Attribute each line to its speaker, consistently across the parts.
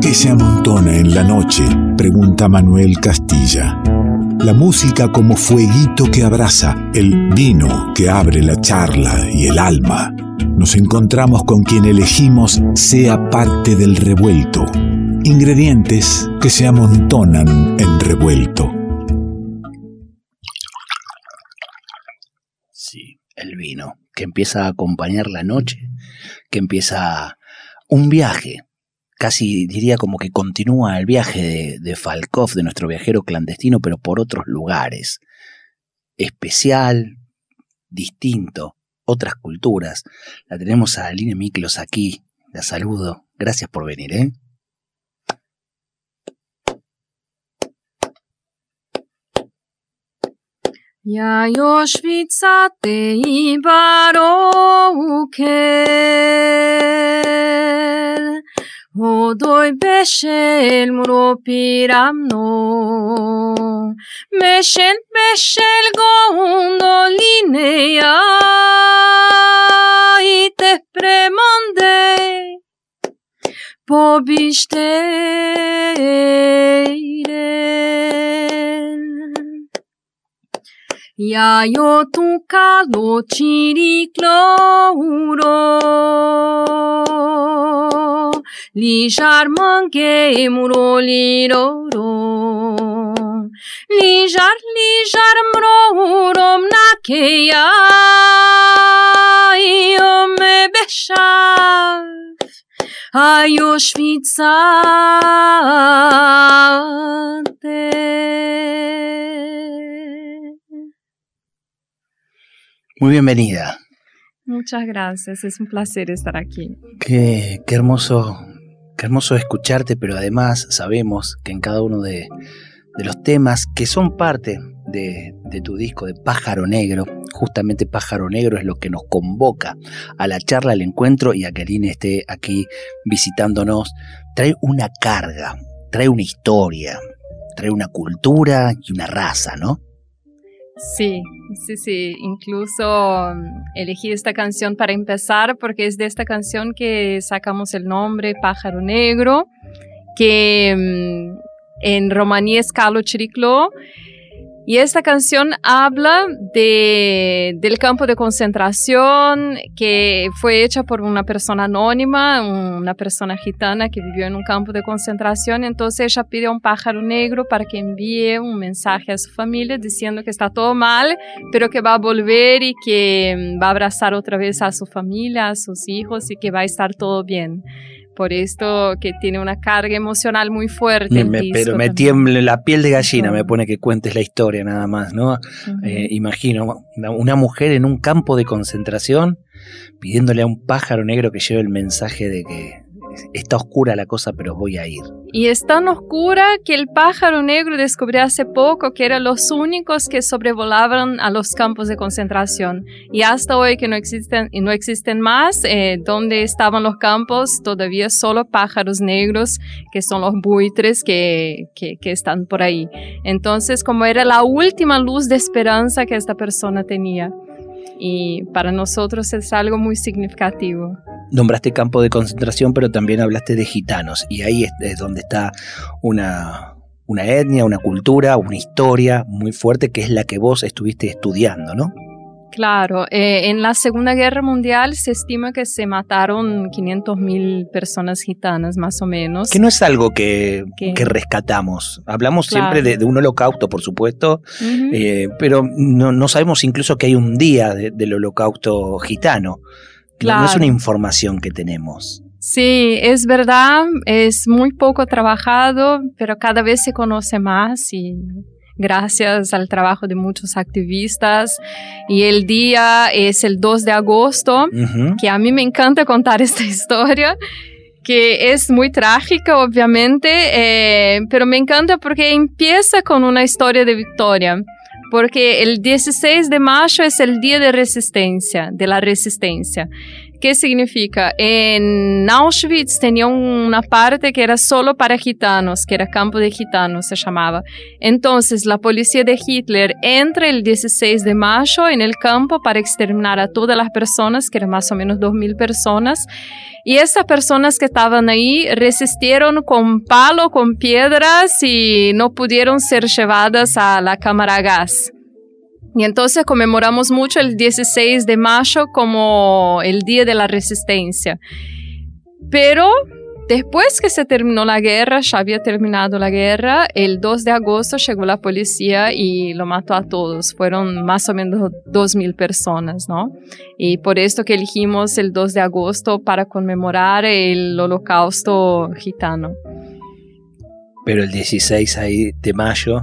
Speaker 1: ¿Qué se amontona en la noche? Pregunta Manuel Castilla. La música como fueguito que abraza, el vino que abre la charla y el alma. Nos encontramos con quien elegimos sea parte del revuelto. Ingredientes que se amontonan en revuelto.
Speaker 2: Sí, el vino, que empieza a acompañar la noche, que empieza un viaje, casi diría como que continúa el viaje de, de Falkov, de nuestro viajero clandestino, pero por otros lugares. Especial, distinto, otras culturas. La tenemos a Aline Miklos aquí. La saludo. Gracias por venir, ¿eh?
Speaker 3: הודוי בשל מורו פירמנו. בשל בשל גאונו ליניה, איתך פרמנדי, פובישטיירן. יאיו תוקה לא צ'יריק לאורו chiriclouro Lijar mangue muro liroro Lijar lijar mrorom nakeya Io me beshav Ayo shvitzate
Speaker 2: Muy bienvenida.
Speaker 3: Muchas gracias, es un placer estar aquí.
Speaker 2: Qué, qué hermoso, qué hermoso escucharte, pero además sabemos que en cada uno de, de los temas que son parte de, de, tu disco de Pájaro Negro, justamente Pájaro Negro es lo que nos convoca a la charla, al encuentro y a que Aline esté aquí visitándonos, trae una carga, trae una historia, trae una cultura y una raza, ¿no?
Speaker 3: Sí, sí, sí. Incluso elegí esta canción para empezar porque es de esta canción que sacamos el nombre Pájaro Negro, que en romaní es Carlo Chiriclo. Y esta canción habla de, del campo de concentración que fue hecha por una persona anónima, una persona gitana que vivió en un campo de concentración. Entonces ella pide a un pájaro negro para que envíe un mensaje a su familia diciendo que está todo mal, pero que va a volver y que va a abrazar otra vez a su familia, a sus hijos y que va a estar todo bien por esto que tiene una carga emocional muy fuerte.
Speaker 2: Me, pero me tiembla la piel de gallina, me pone que cuentes la historia nada más, ¿no? Uh -huh. eh, imagino una mujer en un campo de concentración pidiéndole a un pájaro negro que lleve el mensaje de que está oscura la cosa, pero voy a ir.
Speaker 3: Y es tan oscura que el pájaro negro descubrió hace poco que eran los únicos que sobrevolaban a los campos de concentración. Y hasta hoy que no existen, no existen más, eh, donde estaban los campos, todavía solo pájaros negros, que son los buitres que están por ahí. Entonces, como era la última luz de esperanza que esta persona tenía. Y para nosotros es algo muy significativo
Speaker 2: nombraste campo de concentración, pero también hablaste de gitanos, y ahí es, donde está una, una, etnia, una cultura, una historia muy fuerte, que es la que vos estuviste estudiando, ¿no?
Speaker 3: Claro, eh, en la Segunda Guerra Mundial se estima que se mataron 500.000 personas gitanas, más o menos.
Speaker 2: Que no es algo que, que rescatamos. Hablamos claro. siempre de, de, un holocausto, por supuesto, uh -huh. eh, pero no, no, sabemos incluso que hay un día de, del holocausto gitano. Claro. No es una información que tenemos.
Speaker 3: Sí, es verdad, es muy poco trabajado, pero cada vez se conoce más y gracias al trabajo de muchos activistas. Y el día es el 2 de agosto, uh -huh. que a mí me encanta contar esta historia que es muy trágica, obviamente, eh, pero me encanta porque empieza con una historia de victoria porque el 16 de mayo es el día de resistencia, de la resistencia, ¿Qué significa? En Auschwitz tenía una parte que era solo para gitanos, que era campo de gitanos, se llamaba. Entonces la policía de Hitler entra el 16 de mayo en el campo para exterminar a todas las personas, que eran más o menos 2.000 personas. Y esas personas que estaban ahí resistieron con palo, con piedras y no pudieron ser llevadas a la cámara a gas. Y entonces conmemoramos mucho el 16 de mayo como el Día de la Resistencia. Pero después que se terminó la guerra, ya había terminado la guerra, el 2 de agosto llegó la policía y lo mató a todos. Fueron más o menos 2.000 personas, ¿no? Y por esto que elegimos el 2 de agosto para conmemorar el holocausto gitano.
Speaker 2: Pero el 16 de mayo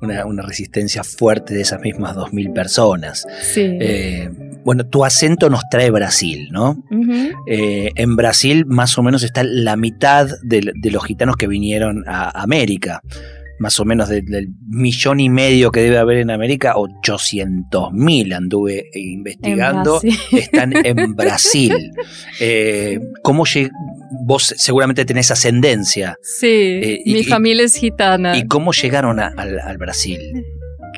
Speaker 2: una, resistencia fuerte de esas mismas 2.000 personas.
Speaker 3: Sí.
Speaker 2: Eh, bueno, tu acento nos trae Brasil, ¿no? Eh, en Brasil más o menos está la mitad de, los gitanos que vinieron a América más o menos del, millón y medio que debe haber en América, 800 mil anduve investigando, están en Brasil. Eh, ¿Cómo vos seguramente tenés ascendencia?
Speaker 3: Sí, eh, mi familia es gitana.
Speaker 2: ¿Y cómo llegaron al Brasil?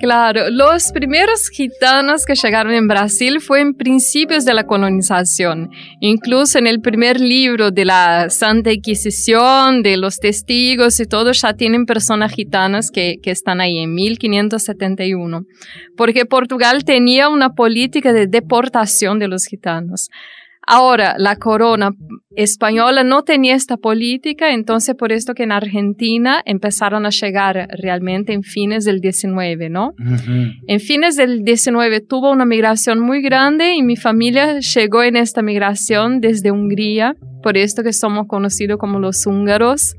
Speaker 3: Claro, los primeros gitanos que llegaron en Brasil fue en principios de la colonización. Incluso en el primer libro de la Santa Inquisición, de los testigos y todo, ya tienen personas gitanas que, que están ahí en 1571. Porque Portugal tenía una política de deportación de los gitanos. Ahora, la corona española no tenía esta política, entonces por esto que en Argentina empezaron a llegar realmente en fines del 19, ¿no? En fines del 19 tuvo una migración muy grande y mi familia llegó en esta migración desde Hungría, por esto que somos conocidos como los húngaros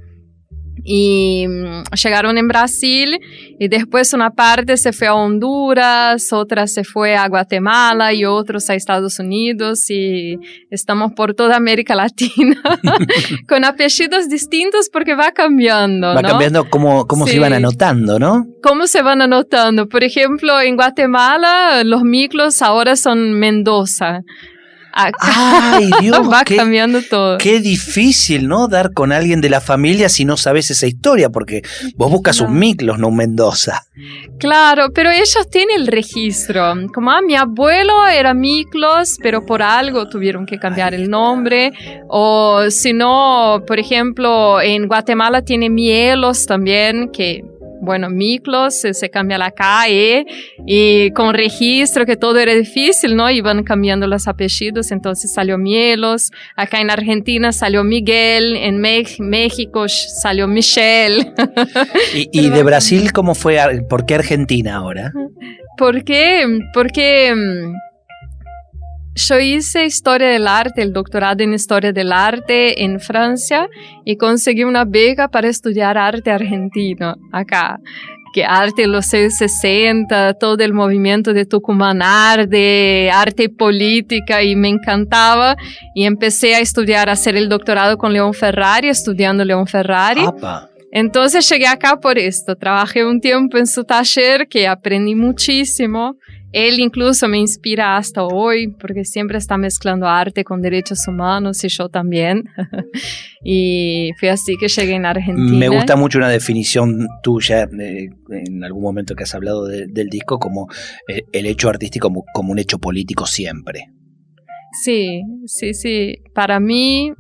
Speaker 3: y mm, llegaron en Brasil y después una parte se fue a Honduras, otra se fue a Guatemala y otros a Estados Unidos y estamos por toda América Latina con apellidos distintos porque va cambiando.
Speaker 2: Va cambiando cómo, cómo se van anotando, ¿no?
Speaker 3: ¿Cómo se van anotando? Por ejemplo, en Guatemala los miclos ahora son Mendoza.
Speaker 2: Ay, Dios,
Speaker 3: va cambiando todo.
Speaker 2: Qué difícil, ¿no? Dar con alguien de la familia si no sabes esa historia, porque vos buscas un Miklos, no un Mendoza.
Speaker 3: Claro, pero ellos tienen el registro. Como ah, mi abuelo era Miklos, pero por algo tuvieron que cambiar el nombre. O si no, por ejemplo, en Guatemala tiene Mielos también, que bueno, Miklos, se, cambia la calle y con registro que todo era difícil, ¿no? Iban cambiando los apellidos, entonces salió Mielos, acá en Argentina salió Miguel, en México salió Michelle.
Speaker 2: ¿Y, de Brasil cómo fue? ¿Por qué Argentina ahora?
Speaker 3: ¿Por qué? Porque mm, yo hice historia del arte, el doctorado en historia del arte en Francia y conseguí una beca para estudiar arte argentino acá. Que arte de los 60, todo el movimiento de Tucumán de arte política y me encantaba y empecé a estudiar, a hacer el doctorado con León Ferrari, estudiando León Ferrari. Entonces llegué acá por esto, trabajé un tiempo en su taller que aprendí muchísimo él incluso me inspira hasta hoy porque siempre está mezclando arte con derechos humanos y yo también. y fue así que llegué en Argentina.
Speaker 2: Me gusta mucho una definición tuya eh, en algún momento que has hablado del disco como eh, el hecho artístico como, como un hecho político siempre.
Speaker 3: Sí, sí, sí. Para mí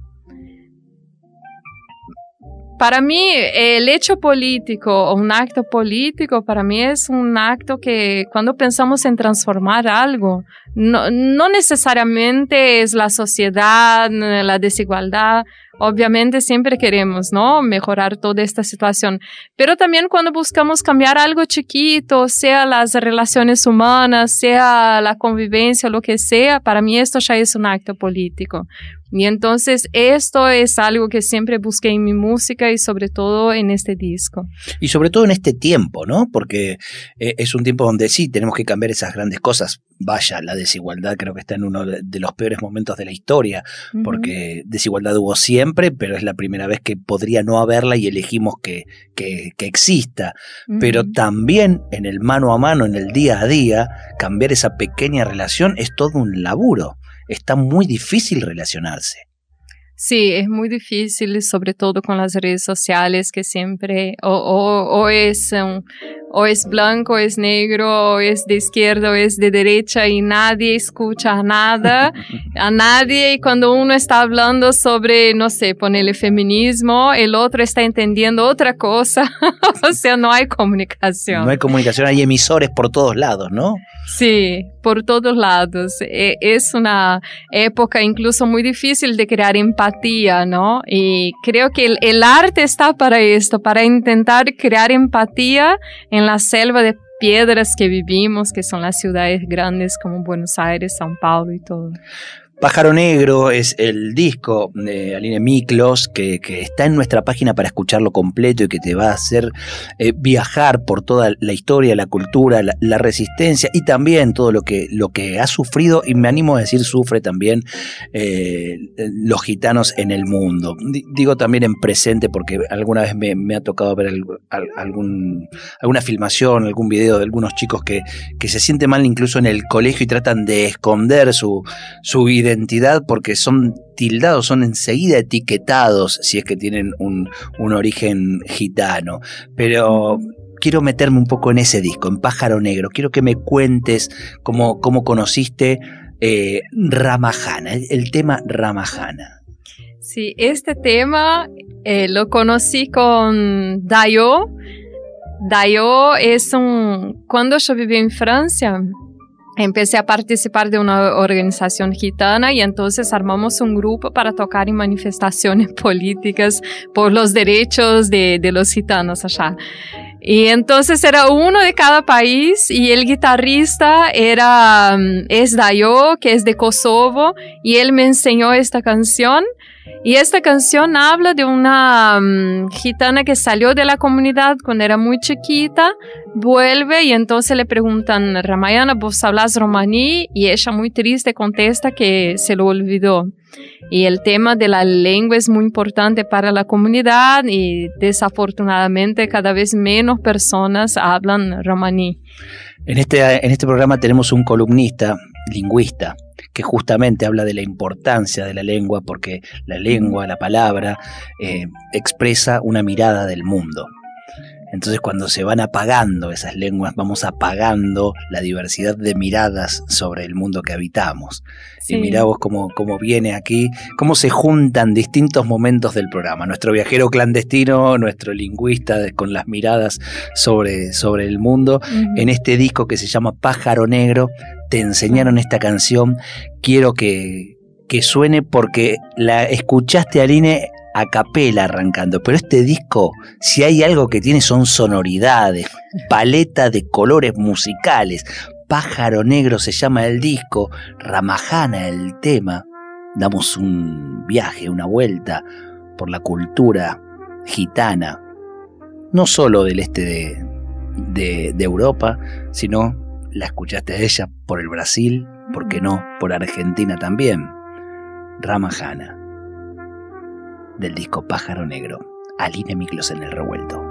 Speaker 3: para mí, el hecho político o un acto político, para mí es un acto que cuando pensamos en transformar algo, no, no necesariamente es la sociedad, la desigualdad, obviamente siempre queremos, ¿no? Mejorar toda esta situación. Pero también cuando buscamos cambiar algo chiquito, sea las relaciones humanas, sea la convivencia, lo que sea, para mí esto ya es un acto político. Y entonces esto es algo que siempre busqué en mi música y sobre todo en este disco.
Speaker 2: Y sobre todo en este tiempo, ¿no? Porque eh, es un tiempo donde sí tenemos que cambiar esas grandes cosas. Vaya, la desigualdad creo que está en uno de los peores momentos de la historia, porque desigualdad hubo siempre, pero es la primera vez que podría no haberla y elegimos que, que, exista. Pero también en el mano a mano, en el día a día, cambiar esa pequeña relación es todo un laburo está muy difícil relacionarse.
Speaker 3: Sí, es muy difícil, sobre todo con las redes sociales, que siempre o, o, o es un, o es blanco, o es negro, o es de izquierda, o es de derecha y nadie escucha nada, a nadie. Y cuando uno está hablando sobre, no sé, ponerle feminismo, el otro está entendiendo otra cosa. o sea, no hay comunicación.
Speaker 2: No hay comunicación, hay emisores por todos lados, ¿no?
Speaker 3: Sí, por todos lados. E, es una época incluso muy difícil de crear empatía, ¿no? Y creo que el, el arte está para esto, para intentar crear empatía en en la selva de piedras que vivimos, que son las ciudades grandes como Buenos Aires, São Paulo y todo.
Speaker 2: Pájaro Negro es el disco de Aline Miklos que, está en nuestra página para escucharlo completo y que te va a hacer eh, viajar por toda la historia, la cultura, la, resistencia y también todo lo que, lo que ha sufrido y me animo a decir sufre también eh, los gitanos en el mundo. digo también en presente porque alguna vez me, ha tocado ver algún, alguna filmación, algún video de algunos chicos que, que se sienten mal incluso en el colegio y tratan de esconder su, su identidad identidad porque son tildados, son enseguida etiquetados si es que tienen un, origen gitano. Pero quiero meterme un poco en ese disco, en Pájaro Negro. Quiero que me cuentes cómo, cómo conociste eh, Ramajana, el, tema Ramajana.
Speaker 3: Sí, este tema eh, lo conocí con Dayo. Dayo es un... Cuando yo viví en Francia, empecé a participar de una organización gitana y entonces armamos un grupo para tocar en manifestaciones políticas por los derechos de, de los gitanos allá. Y entonces era uno de cada país y el guitarrista era, mm, es Dayo, que es de Kosovo, y él me enseñó esta canción y esta canción habla de una um, gitana que salió de la comunidad cuando era muy chiquita, vuelve y entonces le preguntan, Ramayana, ¿vos hablas romaní? Y ella muy triste contesta que se lo olvidó. Y el tema de la lengua es muy importante para la comunidad y desafortunadamente cada vez menos personas hablan romaní.
Speaker 2: En este, en este programa tenemos un columnista, lingüista, que justamente habla de la importancia de la lengua porque la lengua, la palabra, eh, expresa una mirada del mundo. Entonces cuando se van apagando esas lenguas, vamos apagando la diversidad de miradas sobre el mundo que habitamos. Y mirá vos cómo, viene aquí, cómo se juntan distintos momentos del programa. Nuestro viajero clandestino, nuestro lingüista con las miradas sobre, sobre el mundo, en este disco que se llama Pájaro Negro, te enseñaron esta canción. Quiero que, que suene porque la escuchaste, Aline, a capela arrancando, pero este disco, si hay algo que tiene son sonoridades, paleta de colores musicales. Pájaro Negro se llama el disco, Ramajana el tema. Damos un viaje, una vuelta por la cultura gitana, no solo del este de, de, Europa, sino la escuchaste ella por el Brasil, ¿por qué no? Por Argentina también. Ramajana del disco Pájaro Negro, Aline Miklos en el revuelto.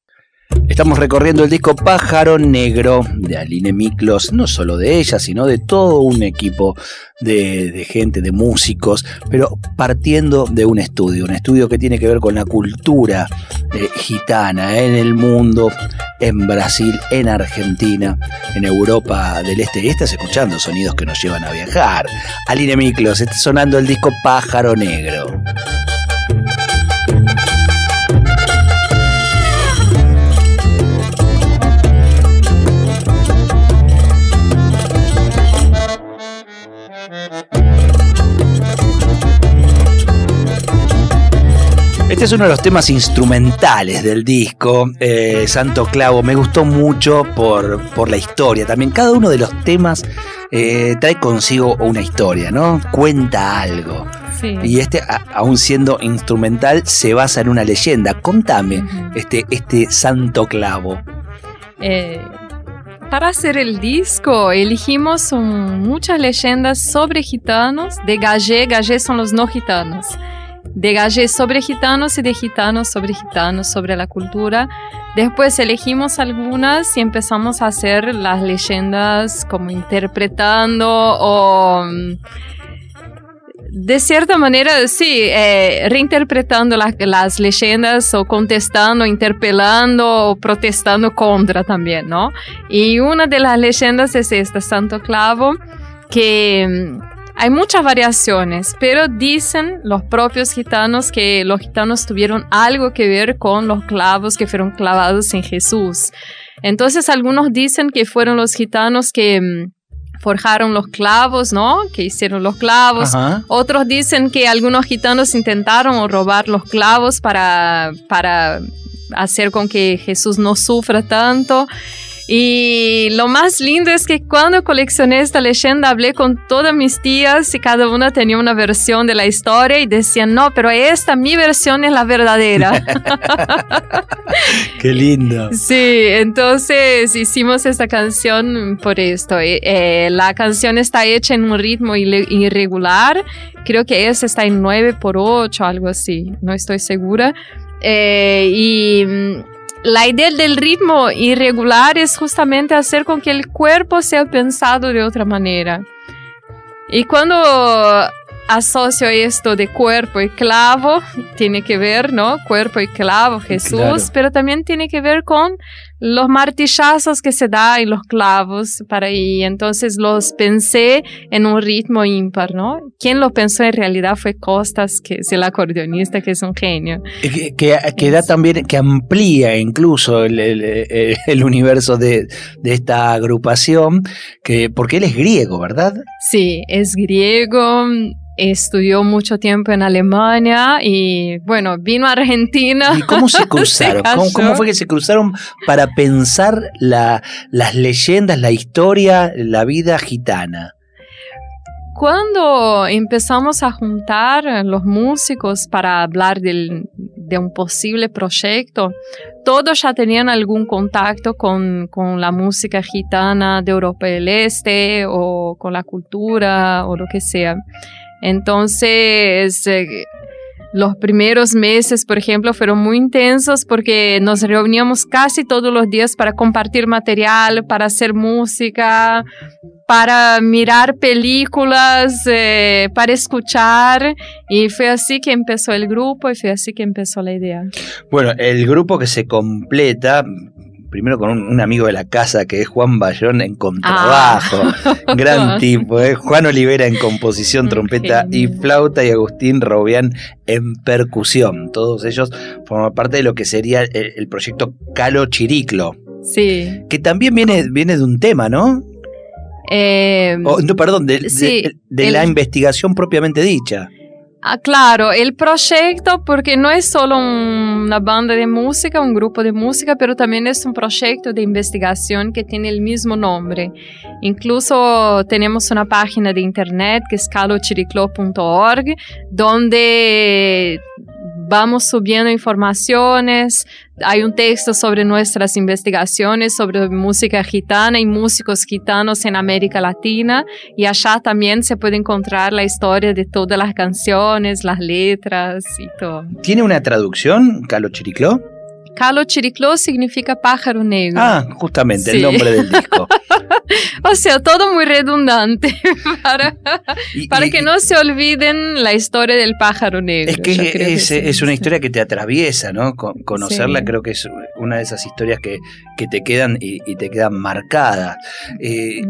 Speaker 2: Estamos recorriendo el disco Pájaro Negro de Aline Miklos, no solo de ella, sino de todo un equipo de, gente, de músicos, pero partiendo de un estudio, un estudio que tiene que ver con la cultura eh, gitana en el mundo, en Brasil, en Argentina, en Europa del Este. Estás escuchando sonidos que nos llevan a viajar. Aline Miklos, está sonando el disco Pájaro Negro. Este es uno de los temas instrumentales del disco, eh, Santo Clavo. Me gustó mucho por, por, la historia. También cada uno de los temas eh, trae consigo una historia, ¿no? Cuenta algo. Y este, aún siendo instrumental, se basa en una leyenda. Contame este, este Santo Clavo.
Speaker 3: Eh, para hacer el disco elegimos muchas leyendas sobre gitanos. De Gallé, Gallé son los no gitanos de Gallé sobre gitanos y de gitanos sobre gitanos, sobre la cultura. Después elegimos algunas y empezamos a hacer las leyendas como interpretando o mm, de cierta manera, sí, eh, reinterpretando las leyendas o contestando, interpelando o protestando contra también, ¿no? Y una de las leyendas es esta, Santo Clavo, que mm, hay muchas variaciones, pero dicen los propios gitanos que los gitanos tuvieron algo que ver con los clavos que fueron clavados en Jesús. Entonces algunos dicen que fueron los gitanos que mm, forjaron los clavos, ¿no? Que hicieron los clavos. Otros dicen que algunos gitanos intentaron robar los clavos para, para hacer con que Jesús no sufra tanto. Y lo más lindo es que cuando coleccioné esta leyenda hablé con todas mis tías y cada una tenía una versión de la historia y decían, no, pero esta, mi versión es la verdadera.
Speaker 2: Qué lindo.
Speaker 3: Sí, entonces hicimos esta canción por esto. Eh, eh, la canción está hecha en un ritmo irregular, creo que esa está en 9 por 8, algo así, no estoy segura. Eh, y mm, la idea del ritmo irregular es justamente hacer con que el cuerpo sea pensado de otra manera. Y cuando asocio esto de cuerpo y clavo, tiene que ver, ¿no? Cuerpo y clavo, Jesús, pero también tiene que ver con los martillazos que se da y los clavos para ahí. Entonces los pensé en un ritmo ímpar, ¿no? Quien lo pensó en realidad fue Costas, que es el acordeonista, que es un genio.
Speaker 2: Que, da también, que amplía incluso el, universo de, de, esta agrupación, que, porque él es griego, ¿verdad?
Speaker 3: Sí, es griego, estudió mucho tiempo en Alemania y bueno, vino a Argentina.
Speaker 2: ¿Y cómo se cruzaron? ¿Cómo, fue que se cruzaron para pensar las leyendas, la historia, la vida gitana?
Speaker 3: Cuando empezamos a juntar los músicos para hablar de un posible proyecto, todos ya tenían algún contacto con, con, la música gitana de Europa del Este o con la cultura o lo que sea. Entonces, eh, los primeros meses, por ejemplo, fueron muy intensos porque nos reuníamos casi todos los días para compartir material, para hacer música, para mirar películas, eh, para escuchar. Y fue así que empezó el grupo y fue así que empezó la idea.
Speaker 2: Bueno, el grupo que se completa primero con un, amigo de la casa que es Juan Bayón en contrabajo, ah. gran tipo, ¿eh? Juan Olivera en composición, trompeta y flauta y Agustín Robián en percusión. Todos ellos forman parte de lo que sería el, proyecto Calo Chiriclo.
Speaker 3: Sí.
Speaker 2: Que también viene, viene de un tema, ¿no?
Speaker 3: Eh,
Speaker 2: no, perdón, de, la investigación propiamente dicha.
Speaker 3: Ah, claro, el proyecto, porque no es solo una banda de música, un grupo de música, pero también es un proyecto de investigación que tiene el mismo nombre. Incluso tenemos una página de internet que es calochiriclo.org, donde vamos subiendo informaciones, hay un texto sobre nuestras investigaciones sobre música gitana y músicos gitanos en América Latina y allá también se puede encontrar la historia de todas las canciones, las letras y todo.
Speaker 2: ¿Tiene una traducción, Calo Chiricló?
Speaker 3: Calo Chiricló significa pájaro negro.
Speaker 2: Ah, justamente, el nombre del disco.
Speaker 3: o sea, todo muy redundante para, para que no se olviden la historia del pájaro negro.
Speaker 2: Es que, es, una historia que te atraviesa, ¿no? conocerla creo que es una de esas historias que, que te quedan y, te quedan marcadas. Eh,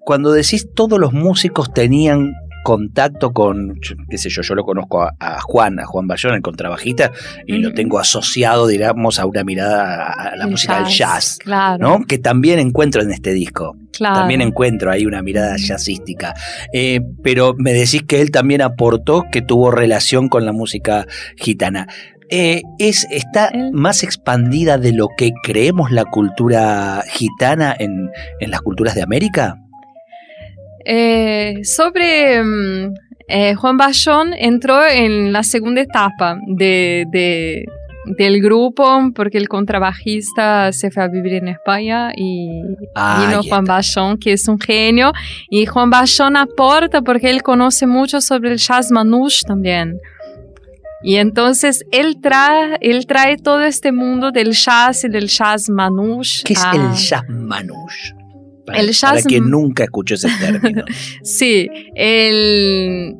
Speaker 2: cuando decís todos los músicos tenían contacto con, qué sé yo, yo lo conozco a, Juan, a Juan Bayón, el contrabajista, y lo tengo asociado, digamos, a una mirada a, la música del jazz, ¿no? Que también encuentro en este disco. También encuentro ahí una mirada jazzística. Eh, pero me decís que él también aportó que tuvo relación con la música gitana. Eh, es, ¿Está más expandida de lo que creemos la cultura gitana en, en las culturas de América?
Speaker 3: Eh, sobre mm, eh, Juan Bachón entró en la segunda etapa de, del grupo porque el contrabajista se fue a vivir en España y ah, vino Juan Bachón, que es un genio. Y Juan Bachón aporta porque él conoce mucho sobre el jazz manouche también. Y entonces él trae, él trae todo este mundo del jazz y del jazz manouche.
Speaker 2: ¿Qué es el jazz manouche? Para, el jazz, quien nunca escuchó ese término.
Speaker 3: sí, el,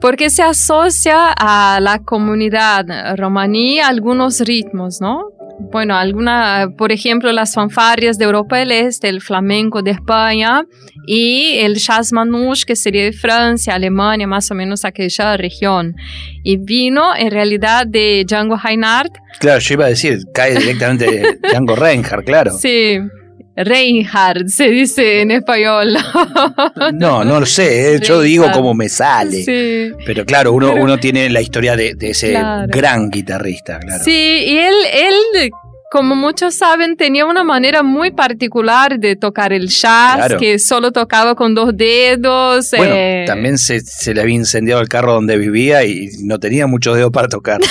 Speaker 3: porque se asocia a la comunidad romaní algunos ritmos, ¿no? Bueno, alguna, por ejemplo, las fanfarias de Europa del Este, el flamenco de España y el jazz manouche, que sería de Francia, Alemania, más o menos aquella región. Y vino en realidad de Django Reinhardt.
Speaker 2: Claro, yo iba a decir, cae directamente de Django Reinhardt, claro.
Speaker 3: Sí, Reinhardt se dice en español.
Speaker 2: no, no lo sé, ¿eh? yo digo como me sale. Pero claro, uno, uno tiene la historia de, ese gran guitarrista, claro.
Speaker 3: Sí, y él, él como muchos saben, tenía una manera muy particular de tocar el jazz, que solo tocaba con dos dedos.
Speaker 2: Bueno, eh. también se, le había incendiado el carro donde vivía y no tenía muchos dedos para tocar.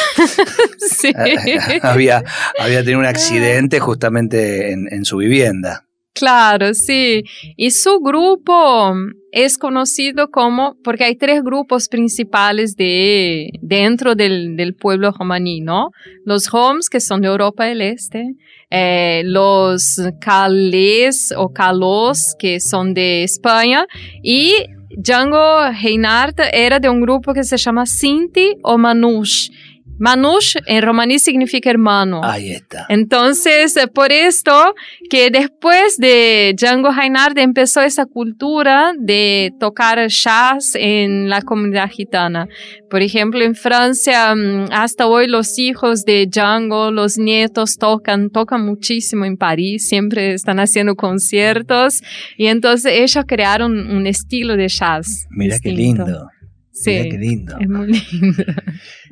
Speaker 2: había, había tenido un accidente justamente en su vivienda.
Speaker 3: Claro, sí. Y su grupo es conocido como, porque hay tres grupos principales de, dentro del, pueblo romaní, ¿no? Los Homs, que son de Europa del Este, eh, los Calés o Calos, que son de España, y Django Reinhardt era de un grupo que se llama Sinti o Manouche Manush en romaní significa hermano.
Speaker 2: Ahí está.
Speaker 3: Entonces, eh, por esto que después de Django Reinhardt empezó esa cultura de tocar jazz en la comunidad gitana. Por ejemplo, en Francia, mm, hasta hoy los hijos de Django, los nietos tocan, tocan muchísimo en París, siempre están haciendo conciertos y entonces ellos crearon un estilo de jazz.
Speaker 2: Mira qué lindo.
Speaker 3: Sí,
Speaker 2: qué lindo.
Speaker 3: Es muy lindo.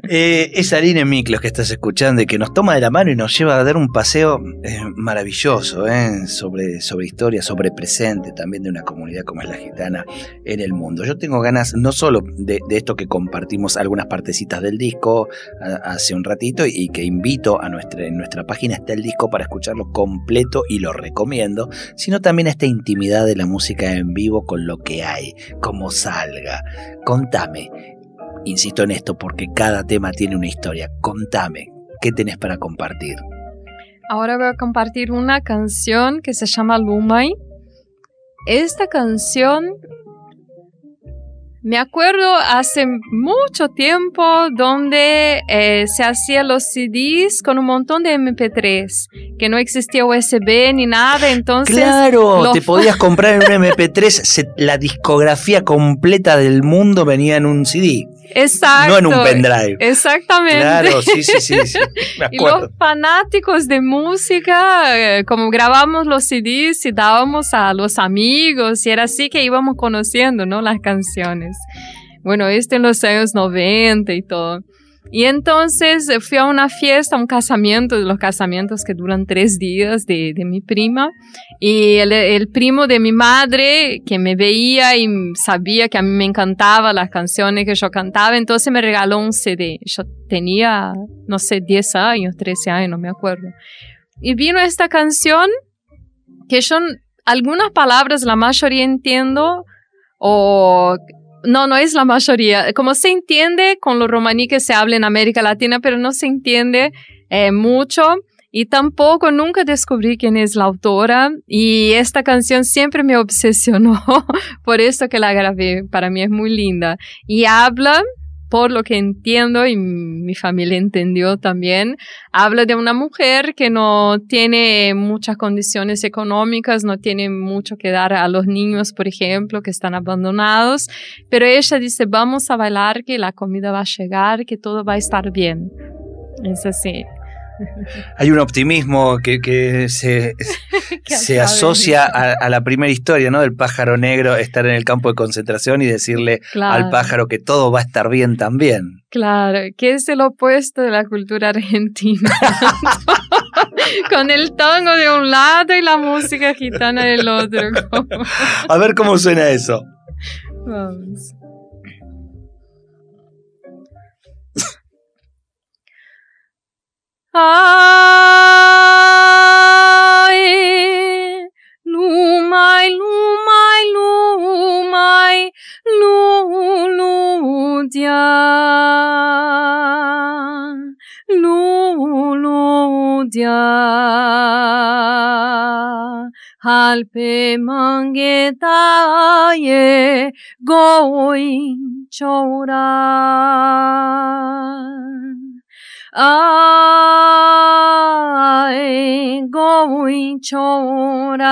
Speaker 2: Eh, es Aline Miklos que estás escuchando y que nos toma de la mano y nos lleva a dar un paseo eh, maravilloso eh, sobre, sobre historia, sobre presente también de una comunidad como es la gitana en el mundo. Yo tengo ganas no solo de, esto que compartimos algunas partecitas del disco hace un ratito y que invito a nuestra, en nuestra página está el disco para escucharlo completo y lo recomiendo, sino también esta intimidad de la música en vivo con lo que hay, como salga. Contame, Insisto en esto porque cada tema tiene una historia. Contame, ¿qué tenés para compartir?
Speaker 3: Ahora voy a compartir una canción que se llama Lumay. Esta canción me acuerdo hace mucho tiempo donde eh, se hacían los CDs con un montón de MP3, que no existía USB ni nada, entonces...
Speaker 2: Claro, te podías comprar en un MP3, la discografía completa del mundo venía en un CD.
Speaker 3: Exacto.
Speaker 2: No en un pendrive.
Speaker 3: Exactamente.
Speaker 2: Claro, sí, sí, sí.
Speaker 3: y los fanáticos de música, eh, como grabamos los CDs y dábamos a los amigos, y era así que íbamos conociendo, ¿no? Las canciones. Bueno, este en los años 90 y todo. Y entonces eh, fui a una fiesta, un casamiento, los casamientos que duran tres días de, de mi prima. Y el, el, primo de mi madre, que me veía y sabía que a mí me encantaban las canciones que yo cantaba, entonces me regaló un CD. Yo tenía, no sé, 10 años, 13 años, no me acuerdo. Y vino esta canción que son algunas palabras, la mayoría entiendo, o no, no es la mayoría. Como se entiende con lo romaní que se habla en América Latina, pero no se entiende eh, mucho. Y tampoco nunca descubrí quién es la autora. Y esta canción siempre me obsesionó. Por eso que la grabé. Para mí es muy linda. Y habla por lo que entiendo y mi familia entendió también, habla de una mujer que no tiene muchas condiciones económicas, no tiene mucho que dar a los niños, por ejemplo, que están abandonados, pero ella dice, vamos a bailar, que la comida va a llegar, que todo va a estar bien. Es así.
Speaker 2: Hay un optimismo que, se, se asocia a, la primera historia, ¿no? Del pájaro negro, estar en el campo de concentración y decirle al pájaro que todo va a estar bien también.
Speaker 3: Claro, que es el opuesto de la cultura argentina. Con el tango de un lado y la música gitana del otro.
Speaker 2: a ver cómo suena eso.
Speaker 3: Vamos. Ai, lumai, numai, numai, luludea, luludea. Halpe mangetaie goin txoura. I going chora.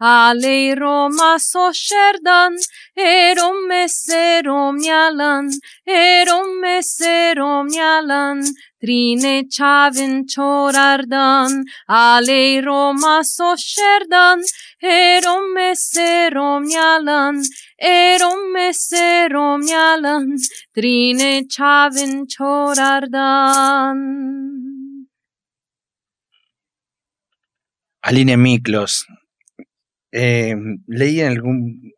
Speaker 3: Ale Roma so sherdan, erom meserom nyalan, erom meserom nyalan, trine chavin chorardan, ale Roma so sherdan, erom meserom nyalan, erom meserom nyalan, trine chavin chorardan.
Speaker 2: Aline Miklos, eh, leí en algún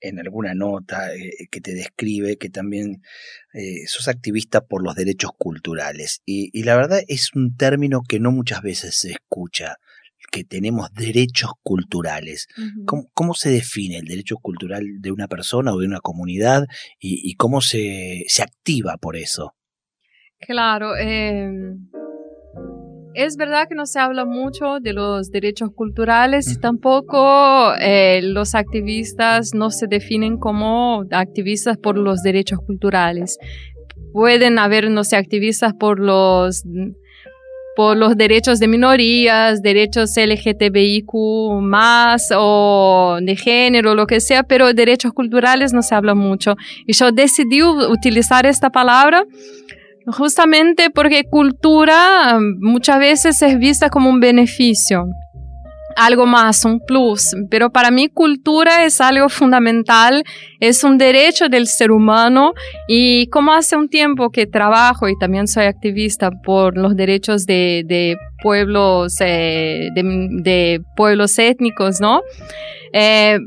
Speaker 2: en, alguna nota eh, que te describe que también eh, sos activista por los derechos culturales y, la verdad es un término que no muchas veces se escucha que tenemos derechos culturales. ¿Cómo, se define el derecho cultural de una persona o de una comunidad y, cómo se, se, activa por eso?
Speaker 3: Claro, em, es verdad que no se habla mucho de los derechos culturales y tampoco eh, los activistas no se definen como activistas por los derechos culturales. Pueden haber, no sé, activistas por los por los derechos de minorías, derechos LGTBIQ más o de género, lo que sea, pero derechos culturales no se habla mucho. Y yo decidí utilizar esta palabra Justamente porque cultura um, muchas veces es vista como un beneficio, algo más, un plus, pero para mí cultura es algo fundamental, es un derecho del ser humano y como hace un tiempo que trabajo y también soy activista por los derechos de, pueblos, eh, de pueblos étnicos, ¿no? Eh,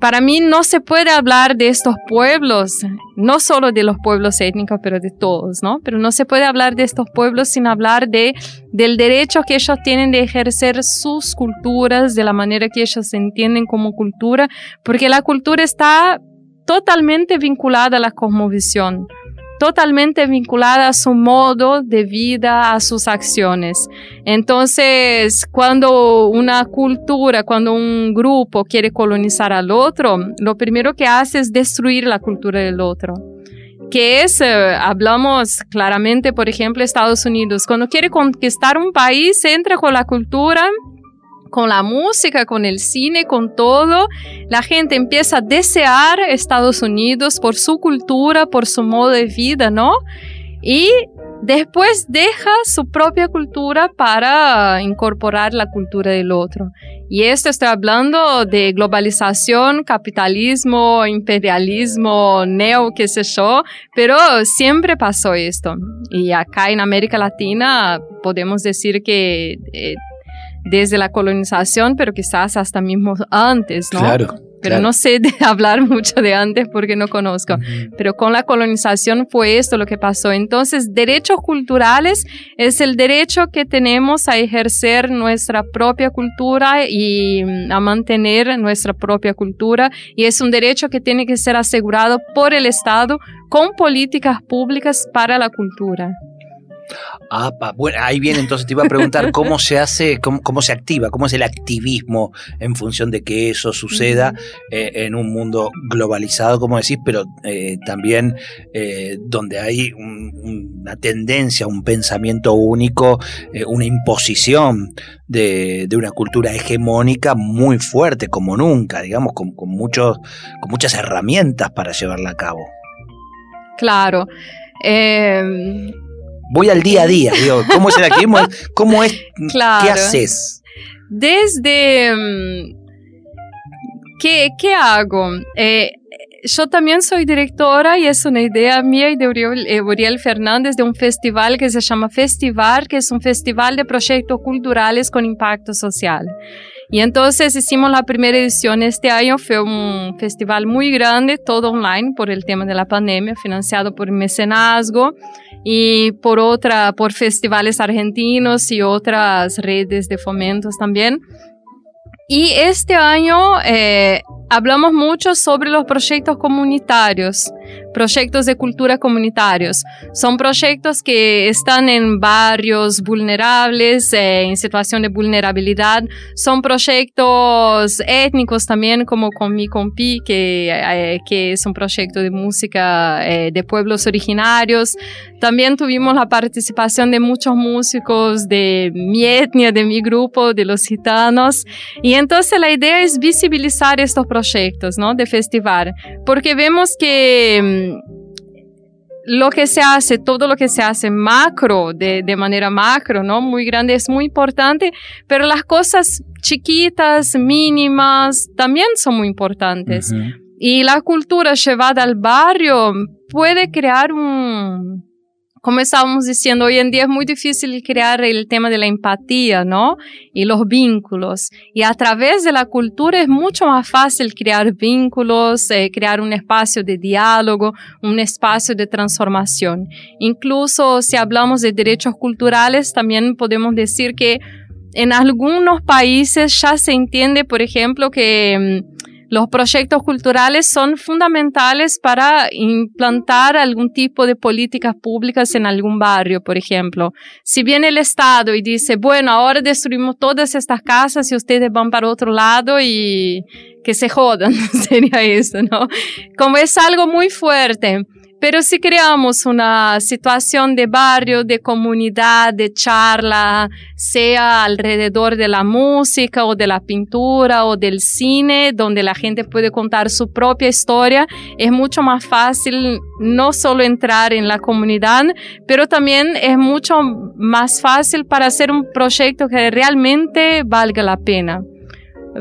Speaker 3: para mí no se puede hablar de estos pueblos, no solo de los pueblos étnicos, pero de todos, ¿no? Pero no se puede hablar de estos pueblos sin hablar de, del derecho que ellos tienen de ejercer sus culturas de la manera que ellos se entienden como cultura, porque la cultura está totalmente vinculada a la cosmovisión totalmente vinculada a su modo de vida, a sus acciones. Entonces, cuando una cultura, cuando un grupo quiere colonizar al otro, lo primero que hace es destruir la cultura del otro que es, eh, hablamos claramente, por ejemplo, Estados Unidos, cuando quiere conquistar un país, entra con la cultura con la música, con el cine, con todo, la gente empieza a desear Estados Unidos por su cultura, por su modo de vida, ¿no? Y después deja su propia cultura para incorporar la cultura del otro. Y esto estoy hablando de globalización, capitalismo, imperialismo, neo, qué sé yo, pero siempre pasó esto. Y acá en América Latina podemos decir que eh, desde la colonización, pero quizás hasta mismo antes, ¿no?
Speaker 2: Claro.
Speaker 3: Pero no sé de hablar mucho de antes porque no conozco. Pero con la colonización fue esto lo que pasó. Entonces, derechos culturales es el derecho que tenemos a ejercer nuestra propia cultura y mm, a mantener nuestra propia cultura. Y es un derecho que tiene que ser asegurado por el Estado con políticas públicas para la cultura.
Speaker 2: Ah, bueno, ahí viene, entonces te iba a preguntar cómo se hace, cómo, se activa, cómo es el activismo en función de que eso suceda eh, en un mundo globalizado, como decís, pero eh, también eh, donde hay una tendencia, un pensamiento único, una imposición de, una cultura hegemónica muy fuerte, como nunca, digamos, con, muchos, con muchas herramientas para llevarla a cabo.
Speaker 3: Claro
Speaker 2: voy al día a día, digo, ¿cómo es el activismo? ¿Cómo es? ¿Qué haces?
Speaker 3: Desde... Mm, ¿Qué, qué hago? Eh, yo también soy directora y es una idea mía y de Uriel, eh, Fernández de un festival que se llama Festival, que es un festival de proyectos culturales con impacto social. Y entonces hicimos la primera edición este año, fue un festival muy grande, todo online por el tema de la pandemia, financiado por mecenazgo y por otra, por festivales argentinos y otras redes de fomentos también. Y este año eh, hablamos mucho sobre los proyectos comunitarios, proyectos de cultura comunitarios. Son proyectos que están en barrios vulnerables, eh, en situación de vulnerabilidad. Son proyectos étnicos también, como con mi compi, que, eh, que es un proyecto de música eh, de pueblos originarios. También tuvimos la participación de muchos músicos de mi etnia, de mi grupo, de los gitanos. Y entonces la idea es visibilizar estos proyectos ¿no? De festival, porque vemos que mm, lo que se hace, todo lo que se hace macro, de, de, manera macro, ¿no? Muy grande, es muy importante, pero las cosas chiquitas, mínimas, también son muy importantes. Y la cultura llevada al barrio puede crear un, como estábamos diciendo, hoy en día es muy difícil crear el tema de la empatía, ¿no? Y los vínculos. Y a través de la cultura es mucho más fácil crear vínculos, eh, crear un espacio de diálogo, un espacio de transformación. Incluso si hablamos de derechos culturales, también podemos decir que en algunos países ya se entiende, por ejemplo, que mm, los proyectos culturales son fundamentales para implantar algún tipo de políticas públicas en algún barrio, por ejemplo. Si viene el Estado y dice, bueno, ahora destruimos todas estas casas y ustedes van para otro lado y que se jodan, sería eso, ¿no? Como es algo muy fuerte. Pero si creamos una situación de barrio, de comunidad, de charla, sea alrededor de la música o de la pintura o del cine, donde la gente puede contar su propia historia, es mucho más fácil no solo entrar en la comunidad, pero también es mucho más fácil para hacer un proyecto que realmente valga la pena.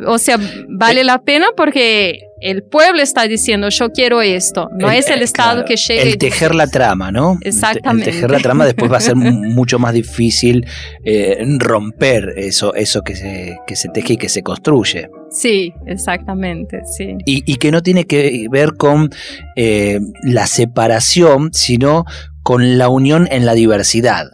Speaker 3: O sea, vale la pena porque el pueblo está diciendo yo quiero esto, no es el Estado que llega.
Speaker 2: El tejer la trama, ¿no?
Speaker 3: Exactamente.
Speaker 2: El tejer la trama después va a ser mucho más difícil eh, romper eso, eso que, se, que se teje y que se construye.
Speaker 3: Sí, exactamente, sí.
Speaker 2: Y, que no tiene que ver con eh, la separación, sino con la unión en la diversidad.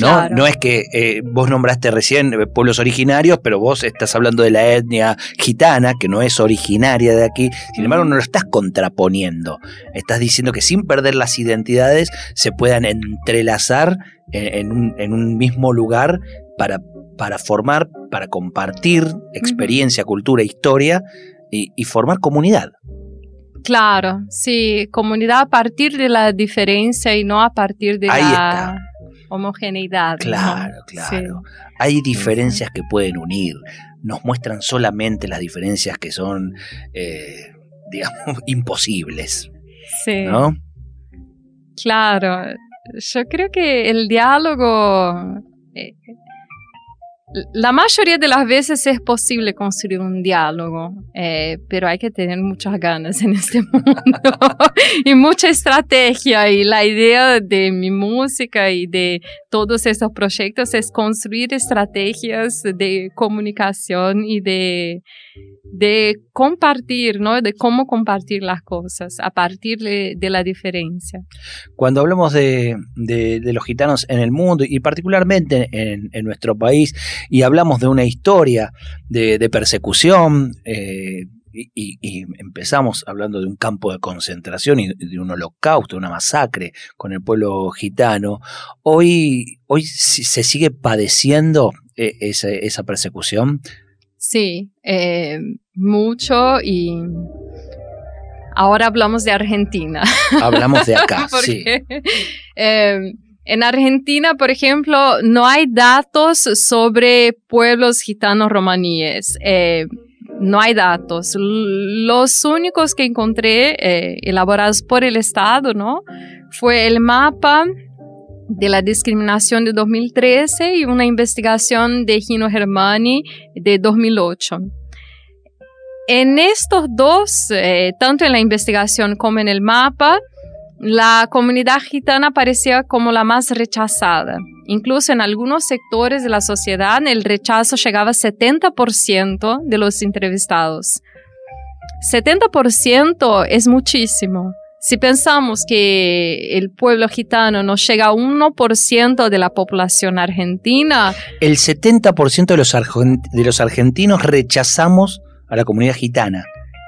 Speaker 2: ¿No? No es que eh, vos nombraste recién eh, pueblos originarios, pero vos estás hablando de la etnia gitana, que no es originaria de aquí, sin embargo no lo estás contraponiendo, estás diciendo que sin perder las identidades se puedan entrelazar en, un, mismo lugar para, para, formar, para compartir experiencia, cultura, historia y, formar comunidad.
Speaker 3: Claro, sí, comunidad a partir de la diferencia y no a partir de la homogeneidad.
Speaker 2: Claro, claro. Hay diferencias que pueden unir. Nos muestran solamente las diferencias que son, eh, digamos, imposibles. Sí. ¿No?
Speaker 3: Claro. yo creo que el diálogo eh, la mayoría de las veces es posible construir un diálogo, eh, pero hay que tener muchas ganas en este mundo y mucha estrategia. Y la idea de mi música y de todos estos proyectos es construir estrategias de comunicación y de, de compartir, ¿no? De cómo compartir las cosas a partir de, la diferencia.
Speaker 2: Cuando hablamos de, los gitanos en el mundo y particularmente en, nuestro país y hablamos de una historia de, persecución, eh, y, empezamos hablando de un campo de concentración y de un holocausto, una masacre con el pueblo gitano, hoy, hoy se sigue padeciendo eh, esa persecución.
Speaker 3: Sí, eh, mucho y ahora hablamos de Argentina.
Speaker 2: Hablamos de acá, sí.
Speaker 3: Eh, en Argentina, por ejemplo, no hay datos sobre pueblos gitanos romaníes. Eh, no hay datos. Los únicos que encontré elaborados por el Estado, ¿no? Fue el mapa de la discriminación de 2013 y una investigación de Gino Germani de 2008. En estos dos, eh, tanto en la investigación como en el mapa, la comunidad gitana parecía como la más rechazada. Incluso en algunos sectores de la sociedad el rechazo llegaba a 70% de los entrevistados. 70% es muchísimo. Si pensamos que el pueblo gitano no llega a 1% de la población argentina.
Speaker 2: El 70% de los, de los argentinos rechazamos a la comunidad gitana.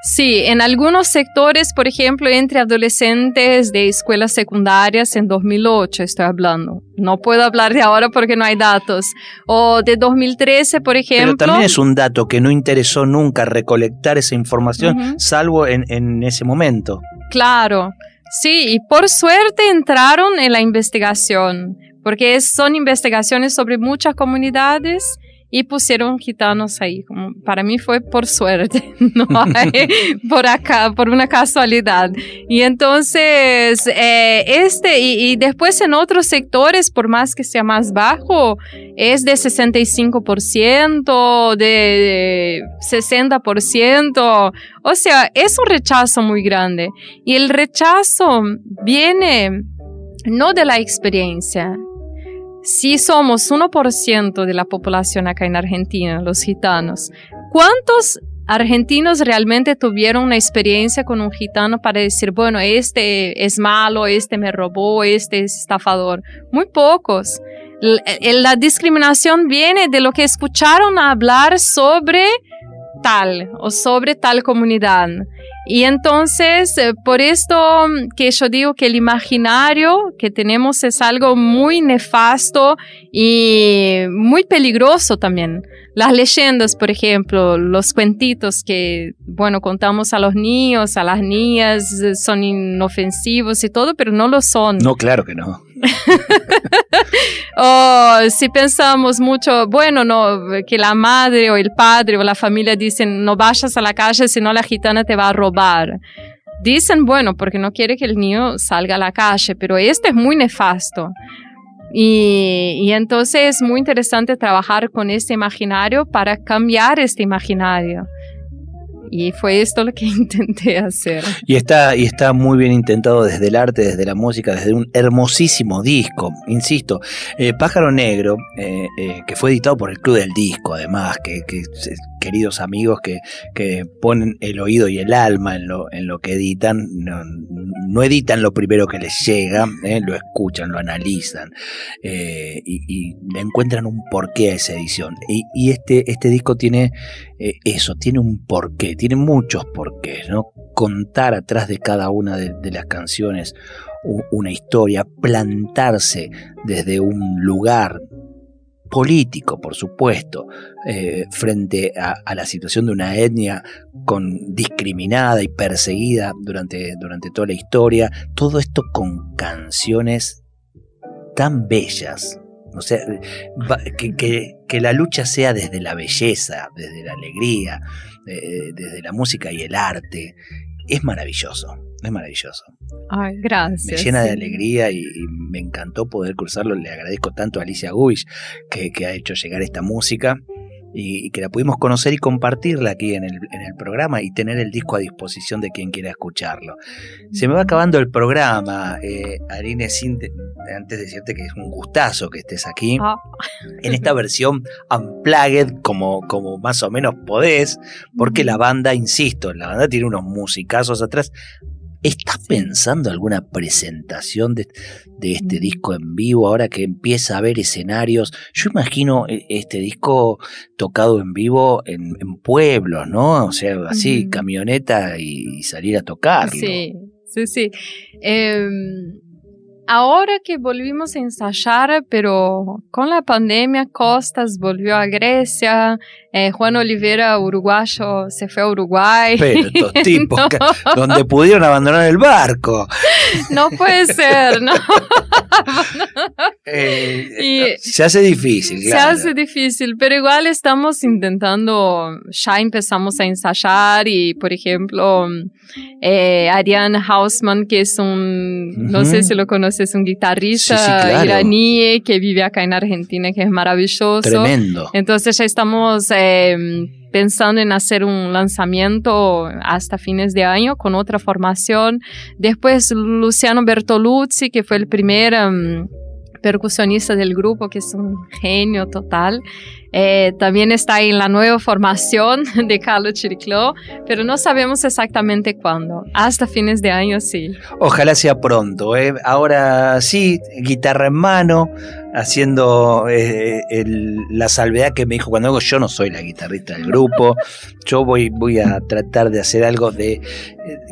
Speaker 3: Sí, en algunos sectores, por ejemplo, entre adolescentes de escuelas secundarias en 2008 estoy hablando. No puedo hablar de ahora porque no hay datos. O de 2013, por ejemplo.
Speaker 2: Pero también es un dato que no interesó nunca recolectar esa información, salvo en, en ese momento.
Speaker 3: Claro, sí, y por suerte entraron en la investigación, porque son investigaciones sobre muchas comunidades y pusieron gitanos ahí. para mí fue por suerte, no por acá, por una casualidad. Y entonces, eh, este, y, después en otros sectores, por más que sea más bajo, es de 65%, de 60%. O sea, es un rechazo muy grande. Y el rechazo viene no de la experiencia, si somos 1% de la población acá en Argentina, los gitanos, ¿cuántos argentinos realmente tuvieron una experiencia con un gitano para decir, bueno, este es malo, este me robó, este es estafador? Muy pocos. La, discriminación viene de lo que escucharon hablar sobre tal o sobre tal comunidad. Y entonces, eh, por esto mm, que yo digo que el imaginario que tenemos es algo muy nefasto y muy peligroso también. Las leyendas, por ejemplo, los cuentitos que, bueno, contamos a los niños, a las niñas, eh, son inofensivos y todo, pero no lo son.
Speaker 2: No, claro que no.
Speaker 3: si pensamos mucho, bueno, no, que la madre o el padre o la familia dicen, no vayas a la calle, si no la gitana te va a robar. Dicen, bueno, porque no quiere que el niño salga a la calle, pero este es muy nefasto. Y, y, entonces es muy interesante trabajar con este imaginario para cambiar este imaginario. Y fue esto lo que intenté hacer.
Speaker 2: Y está, y está muy bien intentado desde el arte, desde la música, desde un hermosísimo disco. Insisto, eh, Pájaro Negro, eh, eh, que fue editado por el Club del Disco, además, que, que queridos amigos que, que, ponen el oído y el alma en lo, en lo que editan, no, editan lo primero que les llega, lo escuchan, lo analizan y, encuentran un porqué a esa edición. Y, y este, este disco tiene eso, tiene un porqué tiene muchos porqués, ¿no? Contar atrás de cada una de, las canciones una historia, plantarse desde un lugar político, por supuesto, eh, frente a, la situación de una etnia con, discriminada y perseguida durante, durante toda la historia, todo esto con canciones tan bellas, o sea, que, que, la lucha sea desde la belleza, desde la alegría, desde la música y el arte, es maravilloso. Es maravilloso.
Speaker 3: Ay, gracias.
Speaker 2: Me llena de alegría y, y me encantó poder cruzarlo. Le agradezco tanto a Alicia que, que ha hecho llegar esta música y, y que la pudimos conocer y compartirla aquí en el, en el programa y tener el disco a disposición de quien quiera escucharlo. Se me va acabando el programa, eh, sin te- antes de decirte que es un gustazo que estés aquí
Speaker 3: Ah,
Speaker 2: en esta versión unplugged como, como más o menos podés, porque la banda, insisto, la banda tiene unos musicazos atrás. ¿Estás pensando alguna presentación de, de este
Speaker 3: Mm.
Speaker 2: disco en vivo ahora que empieza a haber escenarios? Yo imagino eh, este disco tocado en vivo en, en pueblos, ¿no? O sea, así, camioneta y, salir a tocarlo.
Speaker 3: Sí, sí, sí. Em, ahora que volvimos a ensayar, pero con la pandemia, Costas volvió a Grecia, eh, Juan Olivera, uruguayo, se fue a Uruguay.
Speaker 2: Pero estos tipos,
Speaker 3: No.
Speaker 2: que- donde pudieron abandonar el barco.
Speaker 3: No puede ser, ¿no?
Speaker 2: Eh,
Speaker 3: Y-
Speaker 2: se hace difícil,
Speaker 3: Se
Speaker 2: claro.
Speaker 3: hace difícil, pero igual estamos intentando, ya empezamos a ensayar y, por ejemplo, eh, Ariane Hausman, que es un, no
Speaker 2: Ujú.
Speaker 3: sé si lo conoces, un guitarrista
Speaker 2: Sí, sí, claro.
Speaker 3: iraní que vive acá en Argentina, que es maravilloso.
Speaker 2: Tremendo.
Speaker 3: Entonces ya estamos eh, pensando en hacer un lanzamiento hasta fines de año con otra formación. Después Luciano Bertoluzzi, que fue el primer em, percusionista del grupo, que es un genio total. Eh, también está en la nueva formación de Carlos Chiricló, pero no sabemos exactamente cuándo. Hasta fines de año sí.
Speaker 2: Ojalá sea pronto. ¿eh? Ahora sí, guitarra en mano, haciendo eh, la salvedad que me dijo cuando digo yo no soy la guitarrista del grupo. Yo voy, voy a tratar de hacer algo de eh,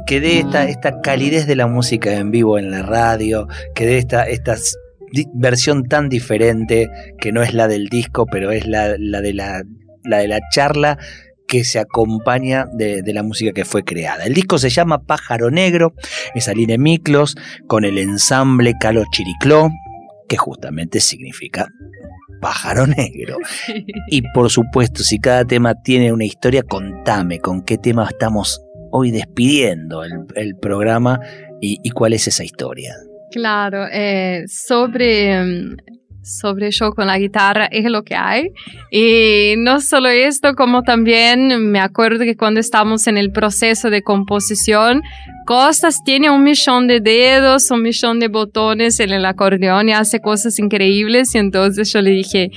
Speaker 2: que dé esta, esta calidez de la música en vivo en la radio, que dé esta, esta s- di- versión tan diferente que no es la del disco, pero es la, la de la, la de la charla que se acompaña de, de la música que fue creada. El disco se llama Pájaro Negro, es Aline Miklos con el ensamble Calo Chiricló, que justamente significa pájaro negro. Y por supuesto, si cada tema tiene una historia, contame con qué tema estamos hoy despidiendo el, el programa y, y cuál es esa historia.
Speaker 3: Claro, eh, sobre, sobre yo con la guitarra es lo que hay. Y no solo esto, como también me acuerdo que cuando estábamos en el proceso de composición, Costas tiene un millón de dedos, un millón de botones en el acordeón y hace cosas increíbles. Y entonces yo le dije,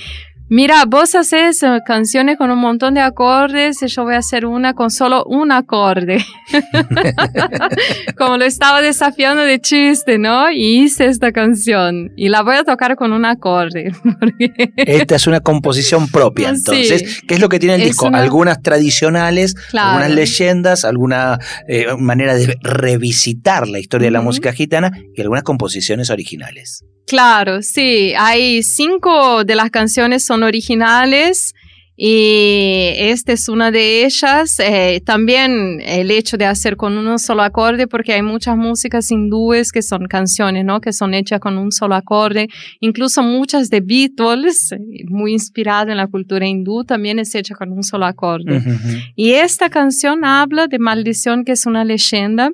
Speaker 3: mira, vos haces eh, canciones con un montón de acordes y yo voy a hacer una con solo un acorde. Como lo estaba desafiando de chiste, ¿no? Y hice esta canción y la voy a tocar con un acorde. porque-
Speaker 2: Esta es una composición propia,
Speaker 3: Sí.
Speaker 2: entonces. ¿Qué es lo que tiene el disco?
Speaker 3: una-
Speaker 2: Algunas tradicionales,
Speaker 3: Claro.
Speaker 2: algunas leyendas, alguna eh, manera de revisitar la historia de la música gitana y algunas composiciones originales.
Speaker 3: Claro, sí, hay cinco de las canciones son originales y esta es una de ellas. Eh, también el hecho de hacer con un solo acorde, porque hay muchas músicas hindúes que son canciones, ¿no? Que son hechas con un solo acorde. Incluso muchas de Beatles, muy inspirado en la cultura hindú, también es hecha con un solo acorde. Y esta canción habla de maldición, que es una leyenda,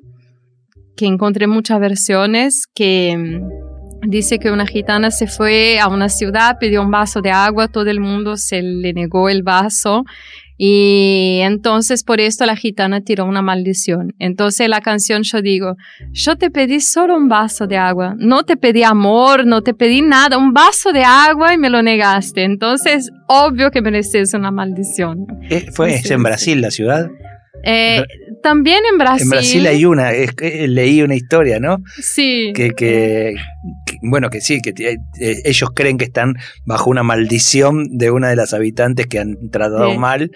Speaker 3: que encontré muchas versiones, que mm, dice que una gitana se fue a una ciudad, pidió un vaso de agua, todo el mundo se le negó el vaso. Y entonces por esto la gitana tiró una maldición. Entonces la canción yo digo, yo te pedí solo un vaso de agua, no te pedí amor, no te pedí nada, un vaso de agua y me lo negaste. Entonces, obvio que mereces una maldición.
Speaker 2: Eh, ¿Fue en. Brasil la ciudad?
Speaker 3: Eh, también en Brasil.
Speaker 2: En Brasil hay una, es que leí una historia, ¿no?
Speaker 3: Sí.
Speaker 2: Que, que- que- bueno, que sí, que eh, ellos creen que están bajo una maldición de una de las habitantes que han tratado
Speaker 3: Sí.
Speaker 2: mal,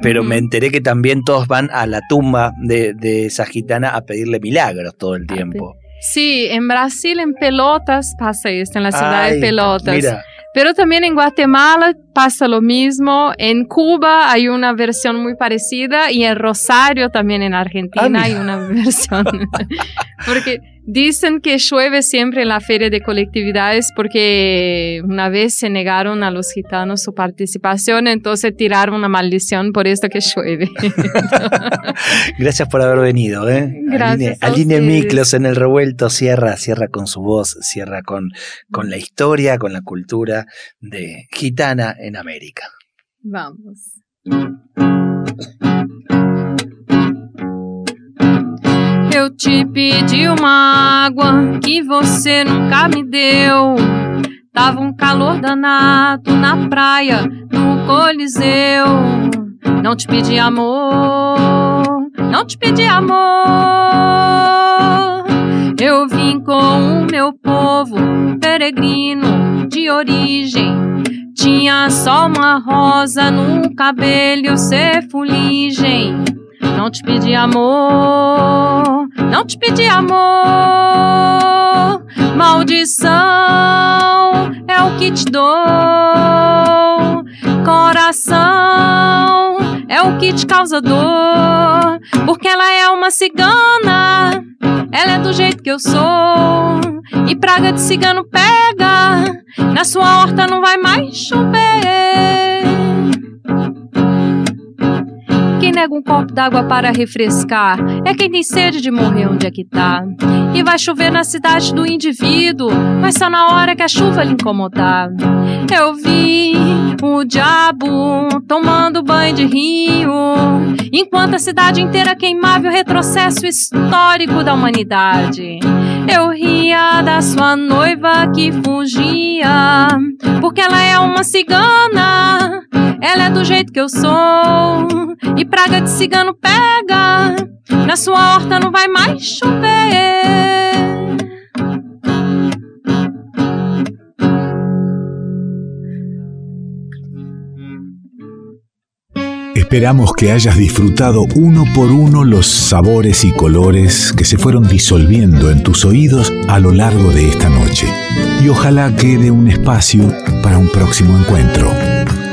Speaker 2: pero me enteré que también todos van a la tumba de, de esa gitana a pedirle milagros todo el
Speaker 3: A
Speaker 2: tiempo.
Speaker 3: Sí, en Brasil, en Pelotas, pasa esto, en la ciudad
Speaker 2: Ay,
Speaker 3: de Pelotas.
Speaker 2: Mira,
Speaker 3: Pero también en Guatemala pasa lo mismo. En Cuba hay una versión muy parecida y en Rosario también en Argentina
Speaker 2: Ah,
Speaker 3: hay una versión. porque dicen que llueve siempre en la feria de colectividades porque una vez se negaron a los gitanos su participación, entonces tiraron una maldición por esto que llueve.
Speaker 2: Gracias por haber venido, ¿eh?
Speaker 3: Gracias
Speaker 2: Aline, Aline. Miklos en el revuelto cierra, cierra con su voz, cierra con, con la historia, con la cultura de gitana en América.
Speaker 3: Vamos. Eu te pedi uma água que você nunca me deu. Tava um calor danado na praia, no Coliseu. Não te pedi amor, não te pedi amor. Eu vim com o meu povo, peregrino de origem. Tinha só uma rosa no cabelo, ser fuligem. Não te pedi amor, não te pedi amor. Maldição é o que te dou. Coração é o que te causa dor. Porque ela é uma cigana, ela é do jeito que eu sou. E praga de cigano pega, na sua horta não vai mais chover. Quem nega um copo d'água para refrescar é quem tem sede de morrer onde é que tá. E vai chover na cidade do indivíduo, mas só na hora que a chuva lhe incomodar. Eu vi o diabo tomando banho de rio, enquanto a cidade inteira queimava o retrocesso histórico da humanidade. Eu ria da sua noiva que fugia, porque ela é uma cigana. Ela é do jeito que eu sou. E praga de cigano pega. Na sua horta não vai mais chover.
Speaker 1: Esperamos que hayas disfrutado uno por uno los sabores y colores que se fueron disolviendo en tus oídos a lo largo de esta noche. Y ojalá quede un espacio para un próximo encuentro.